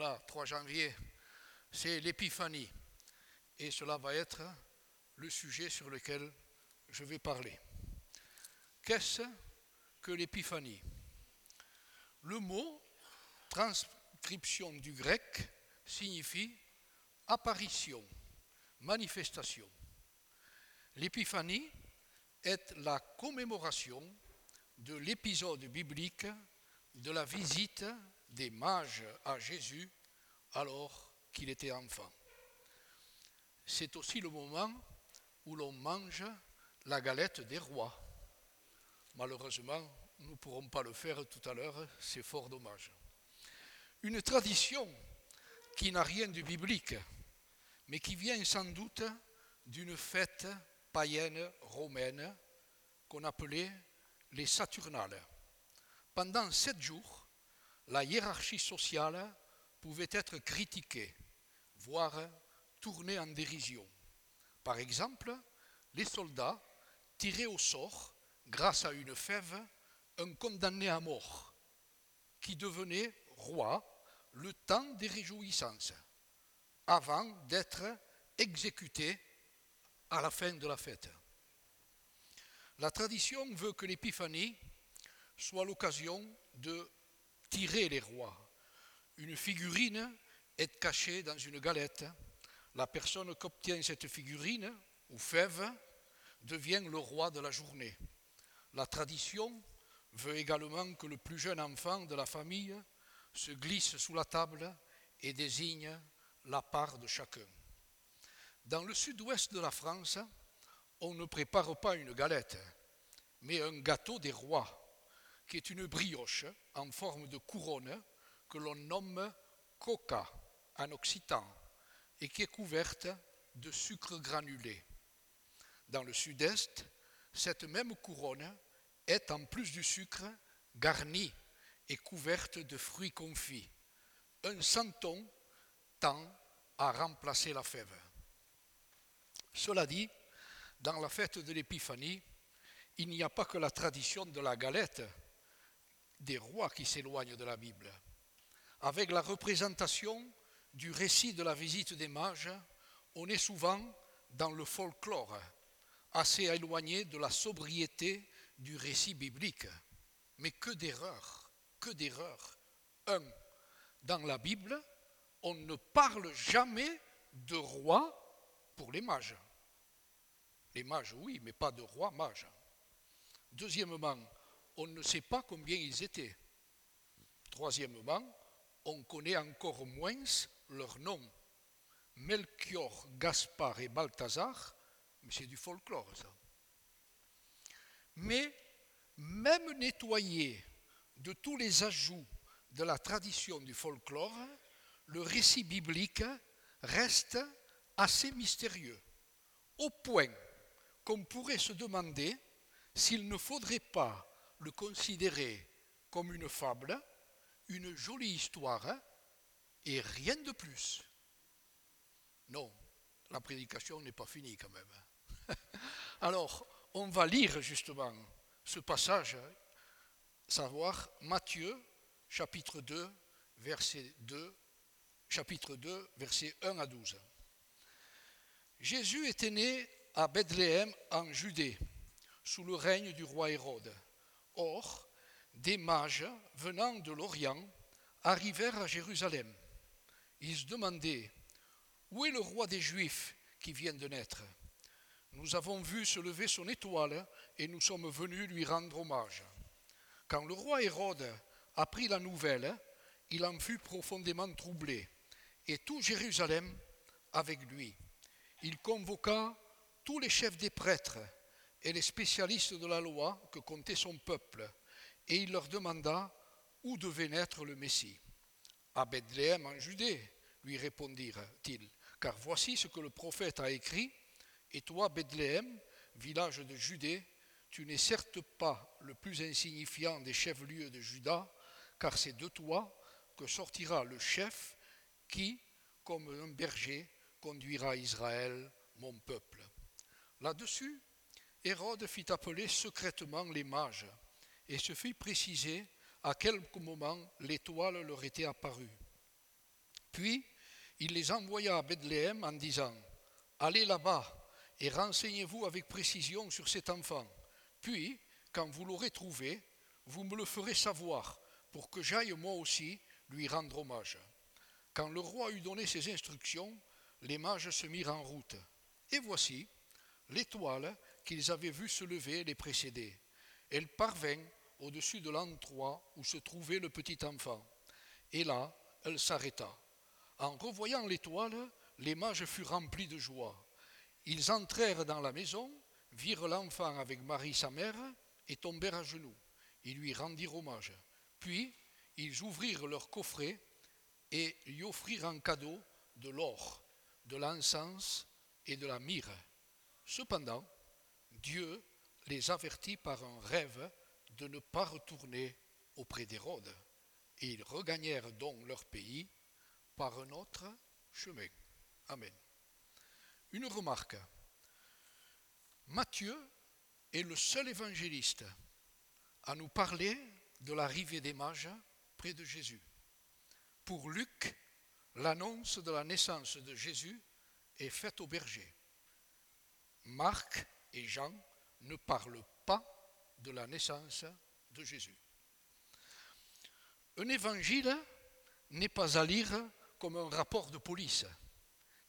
Voilà, 3 janvier, c'est l'épiphanie. Et cela va être le sujet sur lequel je vais parler. Qu'est-ce que l'épiphanie? Le mot, transcription du grec, signifie apparition, manifestation. L'épiphanie est la commémoration de l'épisode biblique de la visite des mages à Jésus alors qu'il était enfant. C'est aussi le moment où l'on mange la galette des rois. Malheureusement, nous ne pourrons pas le faire tout à l'heure, c'est fort dommage. Une tradition qui n'a rien de biblique, mais qui vient sans doute d'une fête païenne romaine qu'on appelait les Saturnales. Pendant sept jours, la hiérarchie sociale pouvait être critiquée, voire tournée en dérision. Par exemple, les soldats tiraient au sort, grâce à une fève, un condamné à mort, qui devenait roi le temps des réjouissances, avant d'être exécuté à la fin de la fête. La tradition veut que l'épiphanie soit l'occasion de tirer les rois. Une figurine est cachée dans une galette. La personne qui obtient cette figurine ou fève devient le roi de la journée. La tradition veut également que le plus jeune enfant de la famille se glisse sous la table et désigne la part de chacun. Dans le sud-ouest de la France, on ne prépare pas une galette, mais un gâteau des rois, qui est une brioche en forme de couronne que l'on nomme coca en occitan et qui est couverte de sucre granulé. Dans le sud-est, cette même couronne est en plus du sucre garnie et couverte de fruits confits. Un santon tend à remplacer la fève. Cela dit, dans la fête de l'Épiphanie, il n'y a pas que la tradition de la galette des rois qui s'éloignent de la Bible. Avec la représentation du récit de la visite des mages, on est souvent dans le folklore, assez éloigné de la sobriété du récit biblique. Mais que d'erreurs, que d'erreurs. Un, dans la Bible, on ne parle jamais de roi pour les mages. Les mages, oui, mais pas de roi mage. Deuxièmement, on ne sait pas combien ils étaient. Troisièmement, on connaît encore moins leurs noms. Melchior, Gaspard et Balthazar, mais c'est du folklore ça. Mais même nettoyé de tous les ajouts de la tradition du folklore, le récit biblique reste assez mystérieux, au point qu'on pourrait se demander s'il ne faudrait pas le considérer comme une fable, une jolie histoire, et rien de plus. Non, la prédication n'est pas finie quand même. Alors, on va lire justement ce passage, savoir Matthieu chapitre 2, verset 2, chapitre 2, verset 1 à 12. Jésus était né à Bethléem en Judée sous le règne du roi Hérode. Or, des mages venant de l'Orient arrivèrent à Jérusalem. Ils se demandaient, où est le roi des Juifs qui vient de naître? Nous avons vu se lever son étoile et nous sommes venus lui rendre hommage. Quand le roi Hérode apprit la nouvelle, il en fut profondément troublé, et tout Jérusalem avec lui. Il convoqua tous les chefs des prêtres et les spécialistes de la loi que comptait son peuple, et il leur demanda où devait naître le Messie. À Bethléem en Judée, lui répondirent-ils, car voici ce que le prophète a écrit, et toi, Bethléem, village de Judée, tu n'es certes pas le plus insignifiant des chefs-lieux de Juda, car c'est de toi que sortira le chef qui, comme un berger, conduira Israël, mon peuple. Là-dessus, Hérode fit appeler secrètement les mages et se fit préciser à quel moment l'étoile leur était apparue. Puis il les envoya à Bethléem en disant Allez là-bas et renseignez-vous avec précision sur cet enfant. Puis, quand vous l'aurez trouvé, vous me le ferez savoir, pour que j'aille moi aussi lui rendre hommage. Quand le roi eut donné ses instructions, les mages se mirent en route. Et voici, l'étoile qu'ils avaient vue se lever les précédait. Elle parvint au-dessus de l'endroit où se trouvait le petit enfant. Et là, elle s'arrêta. En revoyant l'étoile, les mages furent remplis de joie. Ils entrèrent dans la maison, virent l'enfant avec Marie sa mère, et tombèrent à genoux. Ils lui rendirent hommage. Puis, ils ouvrirent leur coffret et lui offrirent en cadeau de l'or, de l'encens et de la myrrhe. Cependant, Dieu les avertit par un rêve de ne pas retourner auprès d'Hérode, et ils regagnèrent donc leur pays par un autre chemin. Amen. Une remarque. Matthieu est le seul évangéliste à nous parler de l'arrivée des mages près de Jésus. Pour Luc, l'annonce de la naissance de Jésus est faite au berger. Marc et Jean ne parlent pas de la naissance de Jésus. Un évangile n'est pas à lire comme un rapport de police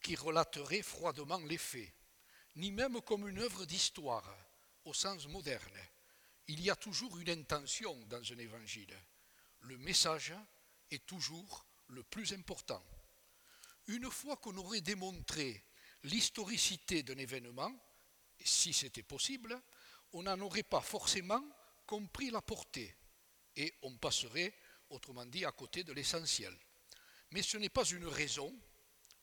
qui relaterait froidement les faits, ni même comme une œuvre d'histoire au sens moderne. Il y a toujours une intention dans un évangile. Le message est toujours le plus important. Une fois qu'on aurait démontré l'historicité d'un événement, si c'était possible, on n'en aurait pas forcément compris la portée et on passerait, autrement dit, à côté de l'essentiel. Mais ce n'est pas une raison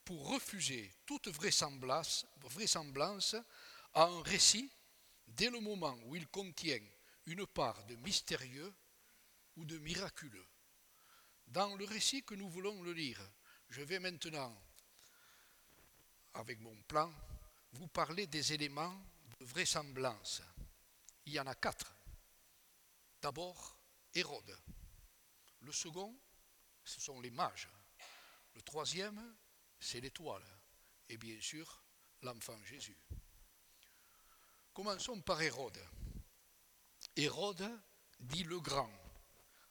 pour refuser toute vraisemblance, à un récit dès le moment où il contient une part de mystérieux ou de miraculeux. Dans le récit que nous voulons le lire, je vais maintenant, avec mon plan, vous parler des éléments de vraisemblance. Il y en a quatre. D'abord, Hérode. Le second, ce sont les mages. Le troisième, c'est l'étoile. Et bien sûr, l'enfant Jésus. Commençons par Hérode. Hérode dit le grand,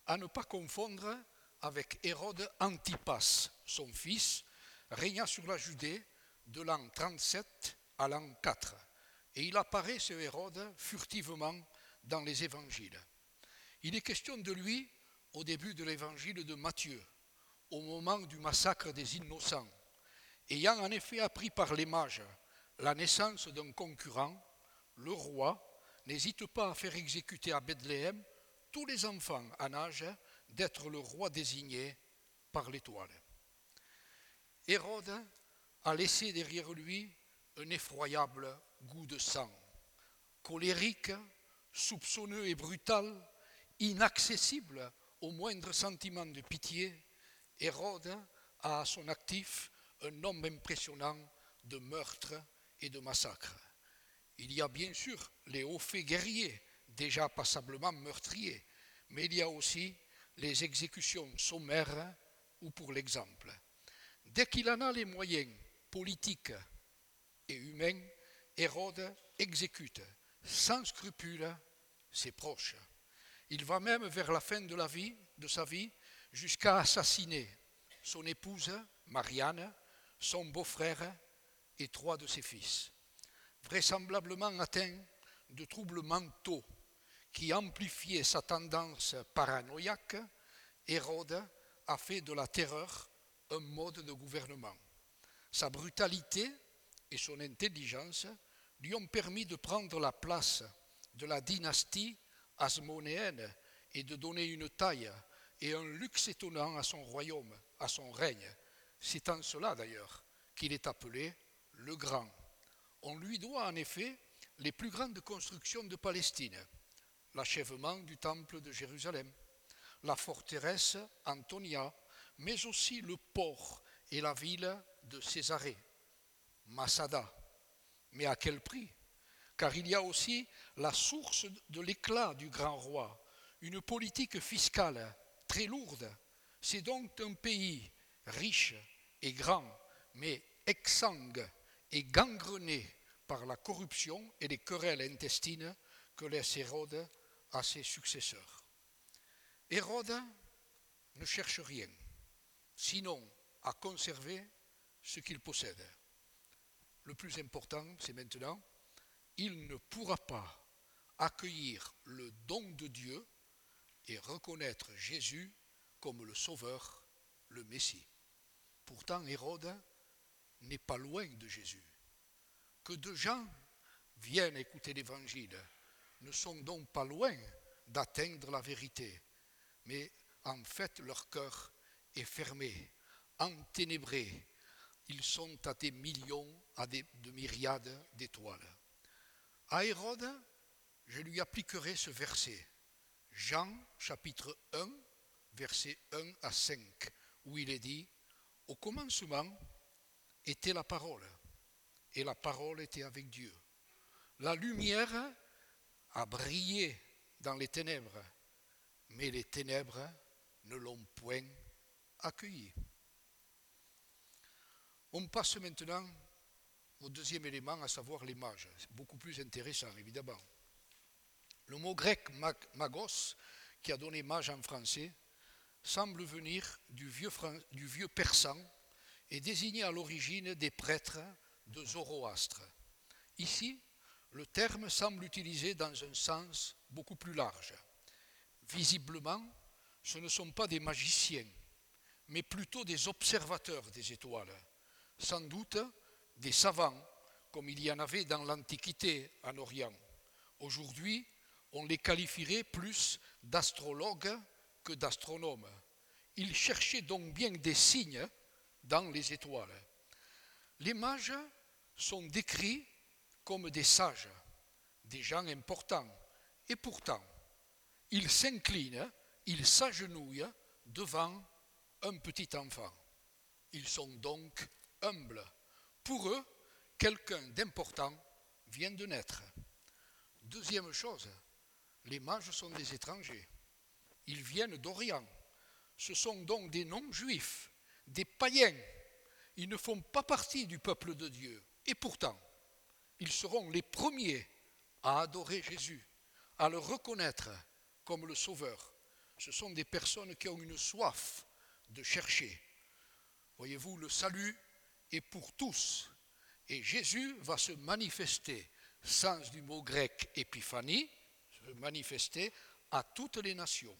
à ne pas confondre avec Hérode Antipas, son fils, régna sur la Judée de l'an 37 à l'an 4. Et il apparaît, ce Hérode, furtivement dans les évangiles. Il est question de lui au début de l'évangile de Matthieu, au moment du massacre des innocents. Ayant en effet appris par les mages la naissance d'un concurrent, le roi n'hésite pas à faire exécuter à Bethléem tous les enfants en âge d'être le roi désigné par l'étoile. Hérode a laissé derrière lui un effroyable goût de sang, colérique, soupçonneux et brutal, inaccessible au moindre sentiment de pitié, Hérode a à son actif un nombre impressionnant de meurtres et de massacres. Il y a bien sûr les hauts faits guerriers, déjà passablement meurtriers, mais il y a aussi les exécutions sommaires ou pour l'exemple. Dès qu'il en a les moyens politiques et humains, Hérode exécute sans scrupule ses proches. Il va même vers la fin de, la vie, de sa vie jusqu'à assassiner son épouse, Marianne, son beau-frère et trois de ses fils. Vraisemblablement atteint de troubles mentaux qui amplifiaient sa tendance paranoïaque, Hérode a fait de la terreur un mode de gouvernement. Sa brutalité et son intelligence lui ont permis de prendre la place de la dynastie asmonéenne et de donner une taille et un luxe étonnant à son royaume, à son règne. C'est en cela d'ailleurs qu'il est appelé le Grand. On lui doit en effet les plus grandes constructions de Palestine, l'achèvement du temple de Jérusalem, la forteresse Antonia, mais aussi le port et la ville de Césarée, Massada. Mais à quel prix? Car il y a aussi la source de l'éclat du grand roi, une politique fiscale très lourde. C'est donc un pays riche est grand, mais exsangue et gangrené par la corruption et les querelles intestines que laisse Hérode à ses successeurs. Hérode ne cherche rien, sinon à conserver ce qu'il possède. Le plus important, c'est maintenant, il ne pourra pas accueillir le don de Dieu et reconnaître Jésus comme le Sauveur, le Messie. Pourtant, Hérode n'est pas loin de Jésus. Que de gens viennent écouter l'Évangile ne sont donc pas loin d'atteindre la vérité, mais en fait leur cœur est fermé, enténébré. Ils sont à des millions, à des, de myriades d'étoiles. À Hérode, je lui appliquerai ce verset. Jean chapitre 1, versets 1 à 5, où il est dit, Au commencement était la parole, et la parole était avec Dieu. La lumière a brillé dans les ténèbres, mais les ténèbres ne l'ont point accueilli. On passe maintenant au deuxième élément, à savoir l'image. C'est beaucoup plus intéressant, évidemment. Le mot grec magos, qui a donné mage en français, semble venir du vieux, du vieux persan et désigner à l'origine des prêtres de Zoroastre. Ici, le terme semble utilisé dans un sens beaucoup plus large. Visiblement, ce ne sont pas des magiciens, mais plutôt des observateurs des étoiles, sans doute des savants, comme il y en avait dans l'Antiquité en Orient. Aujourd'hui, on les qualifierait plus d'astrologues que d'astronomes. Ils cherchaient donc bien des signes dans les étoiles. Les mages sont décrits comme des sages, des gens importants, et pourtant, ils s'inclinent, ils s'agenouillent devant un petit enfant. Ils sont donc humbles. Pour eux, quelqu'un d'important vient de naître. Deuxième chose, les mages sont des étrangers. Ils viennent d'Orient. Ce sont donc des non-juifs, des païens. Ils ne font pas partie du peuple de Dieu. Et pourtant, ils seront les premiers à adorer Jésus, à le reconnaître comme le Sauveur. Ce sont des personnes qui ont une soif de chercher. Voyez-vous, le salut est pour tous. Et Jésus va se manifester, sens du mot grec épiphanie, manifester à toutes les nations.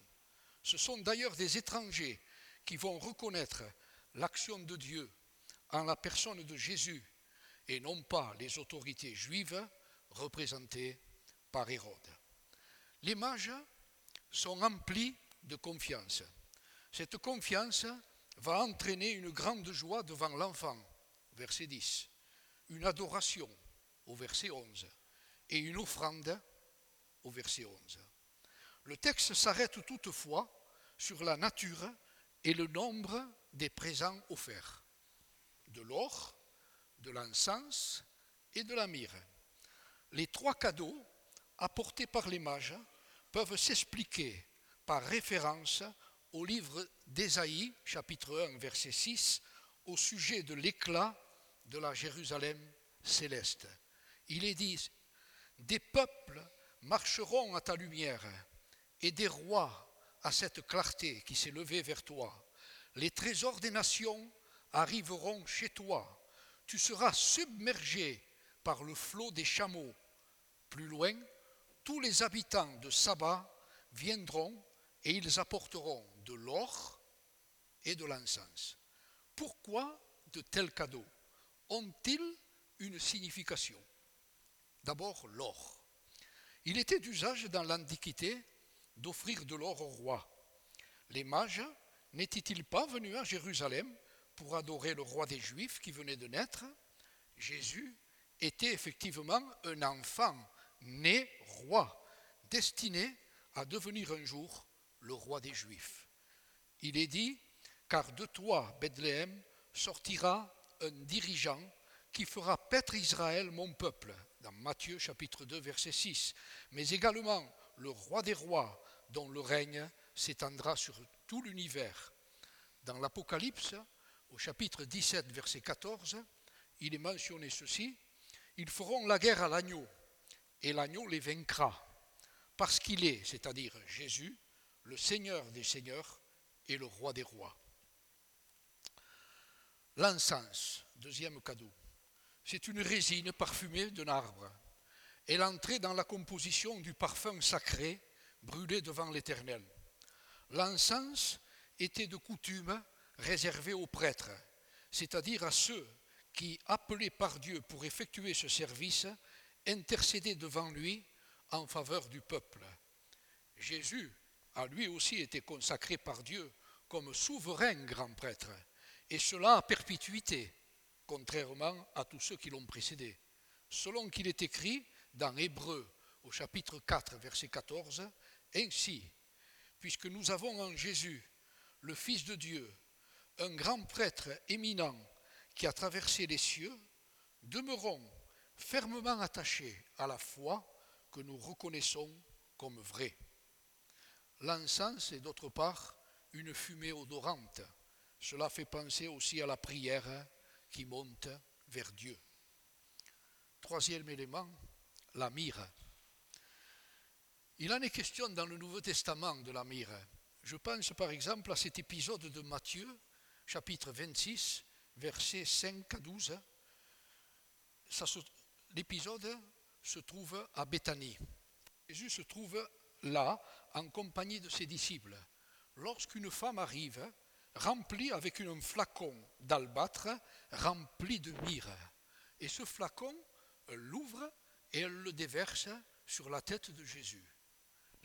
Ce sont d'ailleurs des étrangers qui vont reconnaître l'action de Dieu en la personne de Jésus et non pas les autorités juives représentées par Hérode. Les mages sont remplis de confiance. Cette confiance va entraîner une grande joie devant l'enfant, verset 10, une adoration, au verset 11, et une offrande, au verset 11. Le texte s'arrête toutefois sur la nature et le nombre des présents offerts. De l'or, de l'encens et de la myrrhe. Les trois cadeaux apportés par les mages peuvent s'expliquer par référence au livre d'Ésaïe, chapitre 1, verset 6, au sujet de l'éclat de la Jérusalem céleste. Il est dit, des peuples marcheront à ta lumière et des rois à cette clarté qui s'est levée vers toi. Les trésors des nations arriveront chez toi. Tu seras submergé par le flot des chameaux. Plus loin, tous les habitants de Saba viendront et ils apporteront de l'or et de l'encens. Pourquoi de tels cadeaux? Ont-ils une signification? D'abord l'or. Il était d'usage dans l'Antiquité d'offrir de l'or au roi. Les mages n'étaient-ils pas venus à Jérusalem pour adorer le roi des Juifs qui venait de naître? Jésus était effectivement un enfant né roi, destiné à devenir un jour le roi des Juifs. Il est dit, car de toi, Bethléem, sortira un dirigeant qui fera paître Israël, mon peuple, dans Matthieu chapitre 2, verset 6, mais également le roi des rois, dont le règne s'étendra sur tout l'univers. Dans l'Apocalypse, au chapitre 17, verset 14, il est mentionné ceci, ils feront la guerre à l'agneau, et l'agneau les vaincra, parce qu'il est, c'est-à-dire Jésus, le Seigneur des seigneurs et le roi des rois. L'encens, deuxième cadeau, c'est une résine parfumée d'un arbre. Elle entrait dans la composition du parfum sacré brûlé devant l'Éternel. L'encens était de coutume réservé aux prêtres, c'est-à-dire à ceux qui, appelés par Dieu pour effectuer ce service, intercédaient devant lui en faveur du peuple. Jésus a lui aussi été consacré par Dieu comme souverain grand prêtre, et cela à perpétuité, contrairement à tous ceux qui l'ont précédé. Selon qu'il est écrit dans Hébreu au chapitre 4, verset 14, Ainsi, puisque nous avons en Jésus, le Fils de Dieu, un grand prêtre éminent qui a traversé les cieux, demeurons fermement attachés à la foi que nous reconnaissons comme vraie. L'encens est d'autre part une fumée odorante. Cela fait penser aussi à la prière qui monte vers Dieu. Troisième élément, la myrrhe. Il en est question dans le Nouveau Testament de la myrrhe. Je pense par exemple à cet épisode de Matthieu, chapitre 26, versets 5 à 12. L'épisode se trouve à Béthanie. Jésus se trouve là en compagnie de ses disciples. Lorsqu'une femme arrive, remplie avec un flacon d'albâtre rempli de myrrhe. Et ce flacon, elle l'ouvre et elle le déverse sur la tête de Jésus.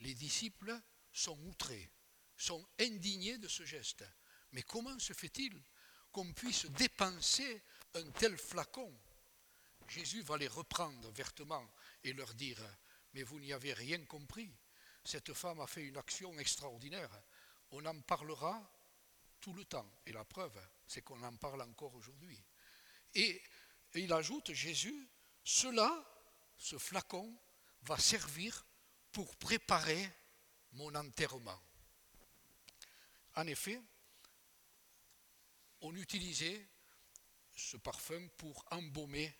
Les disciples sont outrés, sont indignés de ce geste. Mais comment se fait-il qu'on puisse dépenser un tel flacon? Jésus va les reprendre vertement et leur dire, mais vous n'y avez rien compris. Cette femme a fait une action extraordinaire. On en parlera tout le temps. Et la preuve, c'est qu'on en parle encore aujourd'hui. Et, il ajoute, Jésus, cela, ce flacon, va servir pour préparer mon enterrement. En effet, on utilisait ce parfum pour embaumer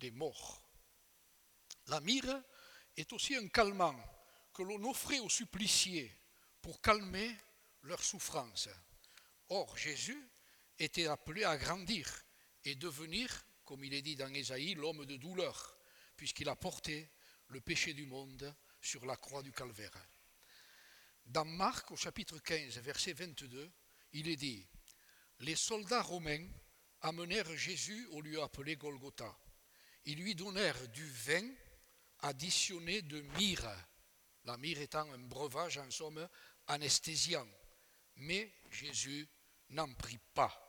les morts. La myrrhe est aussi un calmant que l'on offrait aux suppliciés pour calmer leur souffrance. Or, Jésus était appelé à grandir et devenir, comme il est dit dans Ésaïe, l'homme de douleur, puisqu'il a porté le péché du monde sur la croix du calvaire. Dans Marc, au chapitre 15, verset 22, il est dit Les soldats romains amenèrent Jésus au lieu appelé Golgotha. Ils lui donnèrent du vin additionné de myrrhe, la myrrhe étant un breuvage en somme anesthésiant. Mais Jésus n'en prit pas.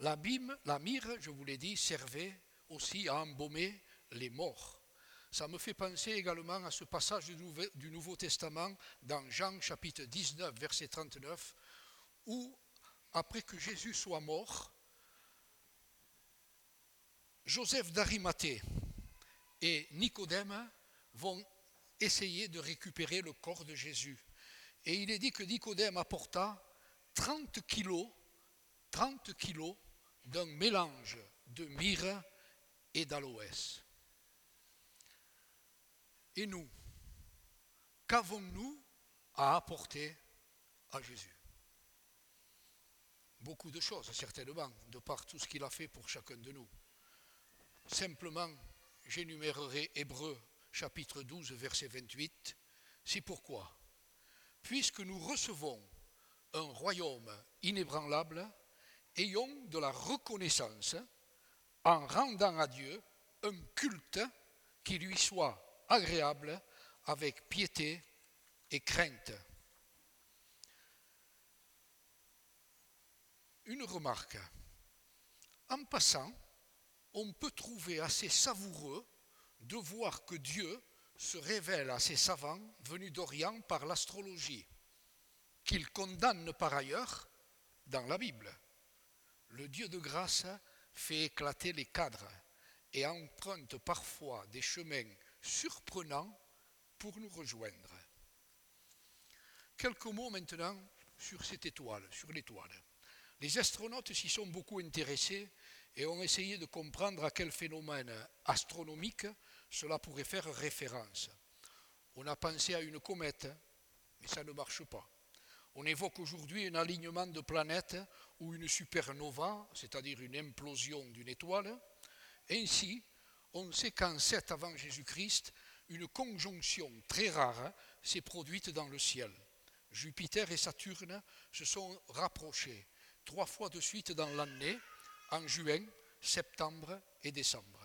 La, la myrrhe, je vous l'ai dit, servait aussi à embaumer les morts. Ça me fait penser également à ce passage du Nouveau, Testament dans Jean chapitre 19, verset 39, où, après que Jésus soit mort, Joseph d'Arimathée et Nicodème vont essayer de récupérer le corps de Jésus. Et il est dit que Nicodème apporta 30 kilos, 30 kilos d'un mélange de myrrhe et d'aloès. Et nous, qu'avons-nous à apporter à Jésus? Beaucoup de choses, certainement, de par tout ce qu'il a fait pour chacun de nous. Simplement, j'énumérerai Hébreu chapitre 12, verset 28. C'est pourquoi, puisque nous recevons un royaume inébranlable, ayons de la reconnaissance en rendant à Dieu un culte qui lui soit agréable avec piété et crainte. Une remarque. En passant, on peut trouver assez savoureux de voir que Dieu se révèle à ses savants venus d'Orient par l'astrologie qu'il condamne par ailleurs dans la Bible. Le Dieu de grâce fait éclater les cadres et emprunte parfois des chemins surprenants pour nous rejoindre. Quelques mots maintenant sur cette étoile, sur l'étoile. Les astronautes s'y sont beaucoup intéressés et ont essayé de comprendre à quel phénomène astronomique cela pourrait faire référence. On a pensé à une comète, mais ça ne marche pas. On évoque aujourd'hui un alignement de planètes ou une supernova, c'est-à-dire une implosion d'une étoile. Ainsi, on sait qu'en 7 avant Jésus-Christ, une conjonction très rare s'est produite dans le ciel. Jupiter et Saturne se sont rapprochés trois fois de suite dans l'année, en juin, septembre et décembre.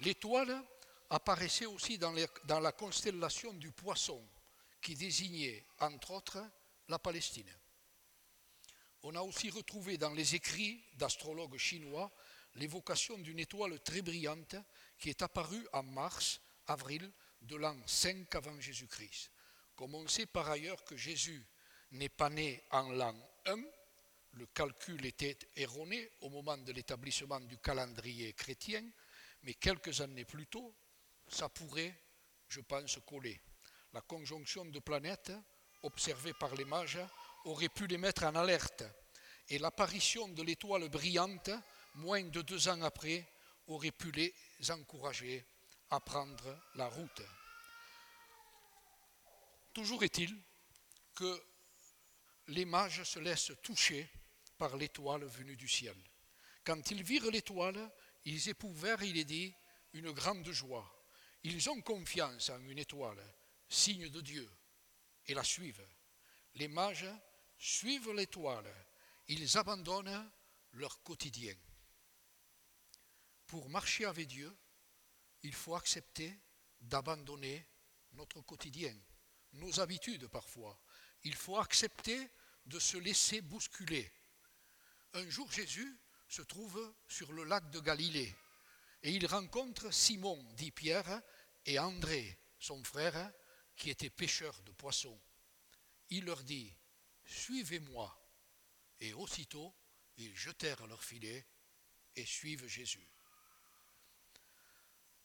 L'étoile apparaissait aussi dans, dans, la constellation du poisson, qui désignait, entre autres, la Palestine. On a aussi retrouvé dans les écrits d'astrologues chinois l'évocation d'une étoile très brillante qui est apparue en mars, avril de l'an 5 avant Jésus-Christ. Comme on sait par ailleurs que Jésus n'est pas né en l'an 1, le calcul était erroné au moment de l'établissement du calendrier chrétien, mais quelques années plus tôt, ça pourrait, je pense, coller. La conjonction de planètes observée par les mages aurait pu les mettre en alerte, et l'apparition de l'étoile brillante, moins de deux ans après, aurait pu les encourager à prendre la route. Toujours est-il que les mages se laissent toucher par l'étoile venue du ciel. Quand ils virent l'étoile, ils éprouvèrent, il est dit, une grande joie. Ils ont confiance en une étoile, signe de Dieu, et la suivent. Les mages suivent l'étoile, ils abandonnent leur quotidien. Pour marcher avec Dieu, il faut accepter d'abandonner notre quotidien nos habitudes parfois. Il faut accepter de se laisser bousculer. Un jour, Jésus se trouve sur le lac de Galilée et il rencontre Simon, dit Pierre, et André, son frère, qui était pêcheur de poissons. Il leur dit, Suivez-moi. Et aussitôt, ils jetèrent leur filet et suivent Jésus.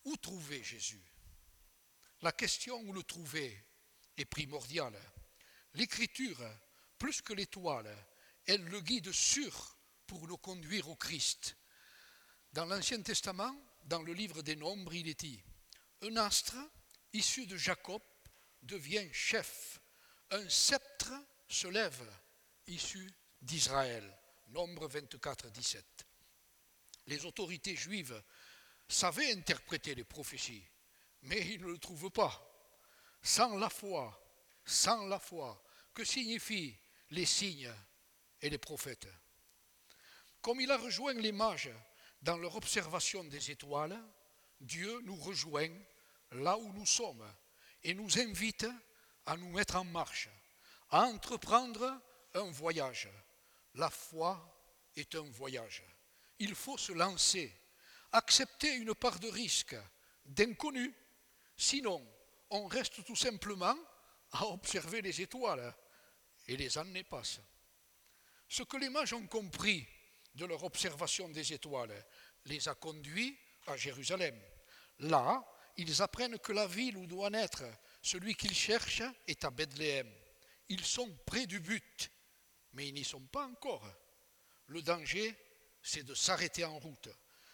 Où trouver Jésus? La question où le trouver est primordiale. L'écriture, plus que l'étoile, est le guide sûr pour nous conduire au Christ. Dans l'Ancien Testament, dans le livre des Nombres, il est dit Un astre issu de Jacob devient chef, un sceptre se lève issu d'Israël. Nombre 24, 17. Les autorités juives savaient interpréter les prophéties, mais ils ne le trouvent pas sans la foi, sans la foi, que signifient les signes et les prophètes? Comme il a rejoint les mages dans leur observation des étoiles, Dieu nous rejoint là où nous sommes et nous invite à nous mettre en marche, à entreprendre un voyage. La foi est un voyage. Il faut se lancer, accepter une part de risque, d'inconnu, sinon on reste tout simplement à observer les étoiles et les années passent. Ce que les mages ont compris de leur observation des étoiles les a conduits à Jérusalem. Là, ils apprennent que la ville où doit naître celui qu'ils cherchent est à Bethléem. Ils sont près du but, mais ils n'y sont pas encore. Le danger, c'est de s'arrêter en route,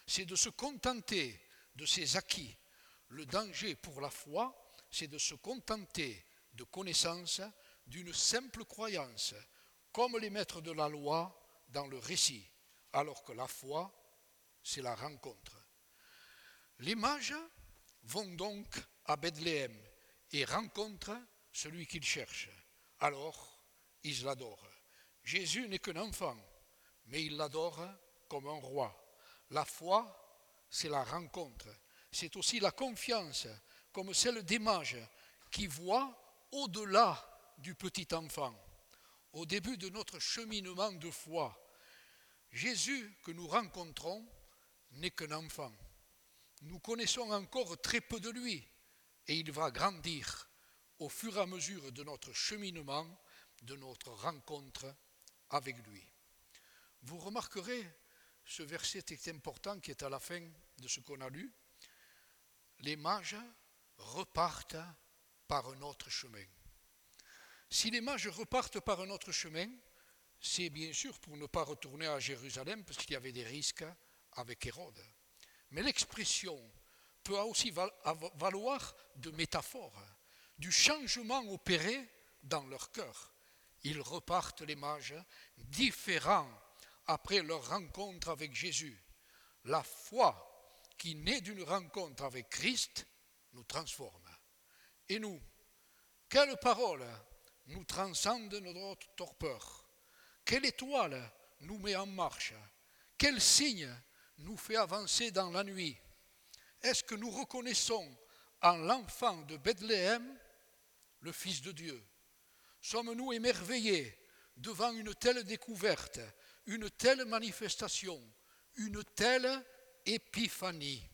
c'est de se contenter de ses acquis. Le danger pour la foi, c'est de se contenter de connaissances d'une simple croyance, comme les maîtres de la loi dans le récit, alors que la foi, c'est la rencontre. Les mages vont donc à Bethléem et rencontrent celui qu'ils cherchent. Alors, ils l'adorent. Jésus n'est qu'un enfant, mais ils l'adorent comme un roi. La foi, c'est la rencontre. C'est aussi la confiance comme celle des mages qui voient au-delà du petit enfant. Au début de notre cheminement de foi, Jésus que nous rencontrons n'est qu'un enfant. Nous connaissons encore très peu de lui et il va grandir au fur et à mesure de notre cheminement, de notre rencontre avec lui. Vous remarquerez, ce verset est important qui est à la fin de ce qu'on a lu. Les mages repartent par un autre chemin. Si les mages repartent par un autre chemin, c'est bien sûr pour ne pas retourner à Jérusalem parce qu'il y avait des risques avec Hérode. Mais l'expression peut aussi valoir de métaphore, du changement opéré dans leur cœur. Ils repartent, les mages, différents après leur rencontre avec Jésus. La foi qui naît d'une rencontre avec Christ nous transforme. Et nous, quelle parole nous transcende notre torpeur? Quelle étoile nous met en marche? Quel signe nous fait avancer dans la nuit. Est-ce que nous reconnaissons en l'enfant de Bethléem le Fils de Dieu? Sommes-nous émerveillés devant une telle découverte, une telle manifestation, une telle épiphanie?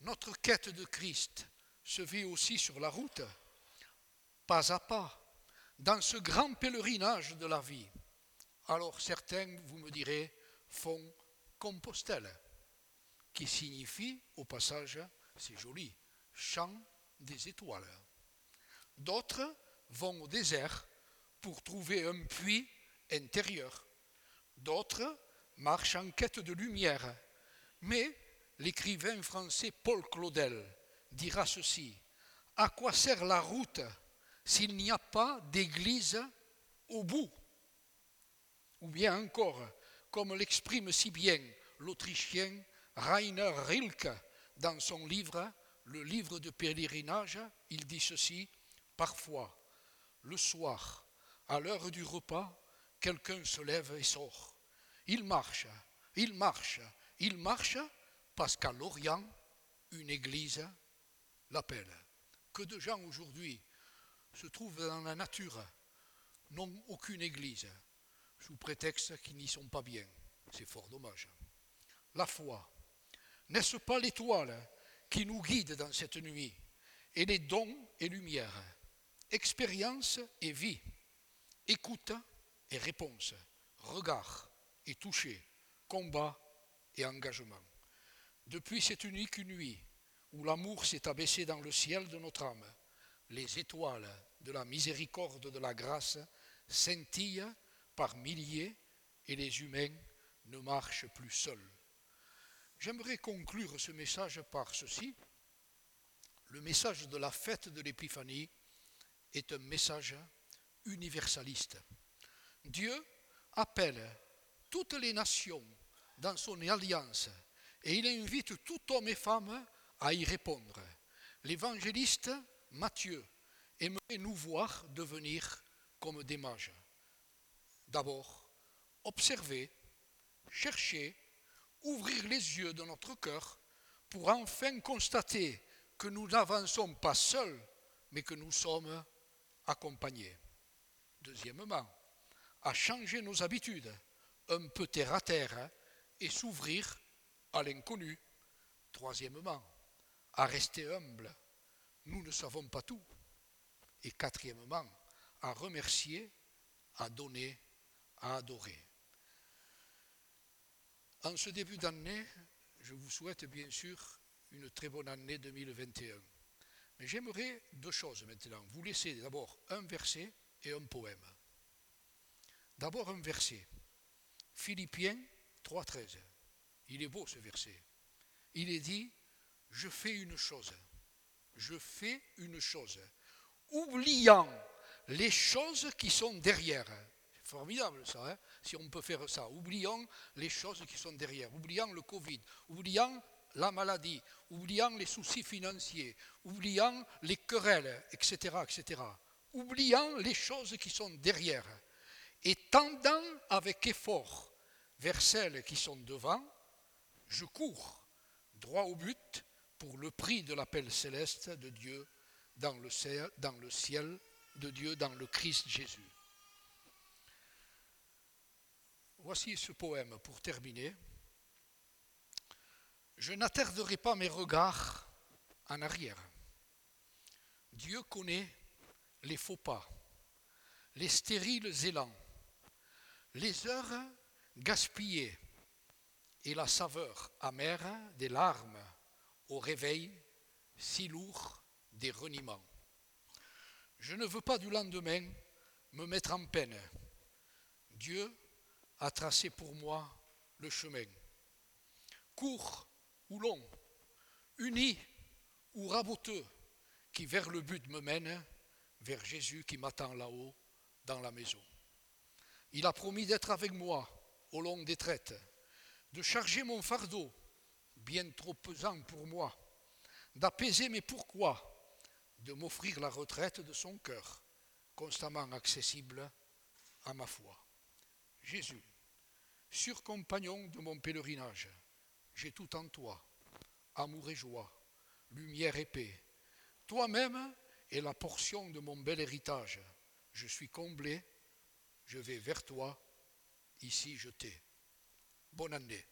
Notre quête de Christ se vit aussi sur la route, pas à pas, dans ce grand pèlerinage de la vie. Alors certains, vous me direz, font Compostelle, qui signifie au passage, c'est joli, chant des étoiles. D'autres vont au désert pour trouver un puits intérieur. D'autres marchent en quête de lumière. Mais l'écrivain français Paul Claudel dira ceci. À quoi sert la route s'il n'y a pas d'église au bout? Ou bien encore, comme l'exprime si bien l'Autrichien Rainer Rilke dans son livre Le livre de pèlerinage, il dit ceci Parfois, le soir, à l'heure du repas, quelqu'un se lève et sort. Il marche, il marche, il marche, parce qu'à Lorient, une église l'appelle. Que de gens aujourd'hui se trouvent dans la nature, n'ont aucune église, sous prétexte qu'ils n'y sont pas bien. C'est fort dommage. La foi, n'est-ce pas l'étoile qui nous guide dans cette nuit Et les dons et lumières, expérience et vie, écoute et réponse, regard et toucher, combat et engagement. Depuis cette unique nuit où l'amour s'est abaissé dans le ciel de notre âme, les étoiles de la miséricorde de la grâce scintillent par milliers et les humains ne marchent plus seuls. J'aimerais conclure ce message par ceci. Le message de la fête de l'Épiphanie est un message universaliste. Dieu appelle toutes les nations dans son alliance et il invite tout homme et femme à y répondre. L'évangéliste Matthieu aimerait nous voir devenir comme des mages. D'abord, observer, chercher, ouvrir les yeux de notre cœur pour enfin constater que nous n'avançons pas seuls, mais que nous sommes accompagnés. Deuxièmement, à changer nos habitudes, un peu terre à terre, et s'ouvrir à l'inconnu. Troisièmement, à rester humble. Nous ne savons pas tout. Et quatrièmement, à remercier, à donner, à adorer. En ce début d'année, je vous souhaite bien sûr une très bonne année 2021. Mais j'aimerais deux choses maintenant. Vous laisser d'abord un verset et un poème. D'abord un verset. Philippiens 3.13. Il est beau ce verset. Il est dit, je fais une chose. Je fais une chose. Oubliant les choses qui sont derrière. Formidable ça, hein si on peut faire ça. Oubliant les choses qui sont derrière. Oubliant le Covid. Oubliant la maladie. Oubliant les soucis financiers. Oubliant les querelles, etc. etc. Oubliant les choses qui sont derrière. Et tendant avec effort vers celles qui sont devant, je cours droit au but pour le prix de l'appel céleste de Dieu dans le ciel de Dieu, dans le Christ Jésus. Voici ce poème pour terminer. Je n'attarderai pas mes regards en arrière. Dieu connaît les faux pas, les stériles élans, les heures gaspillées et la saveur amère des larmes au réveil si lourd des reniements. Je ne veux pas du lendemain me mettre en peine, Dieu a tracé pour moi le chemin. Court ou long, uni ou raboteux, qui vers le but me mène, vers Jésus qui m'attend là-haut dans la maison. Il a promis d'être avec moi au long des traites, de charger mon fardeau, bien trop pesant pour moi, d'apaiser mes pourquoi, de m'offrir la retraite de son cœur, constamment accessible à ma foi. Jésus, surcompagnon de mon pèlerinage, j'ai tout en toi, amour et joie, lumière et paix. Toi-même est la portion de mon bel héritage. Je suis comblé, je vais vers toi, ici je t'ai. Bonne année.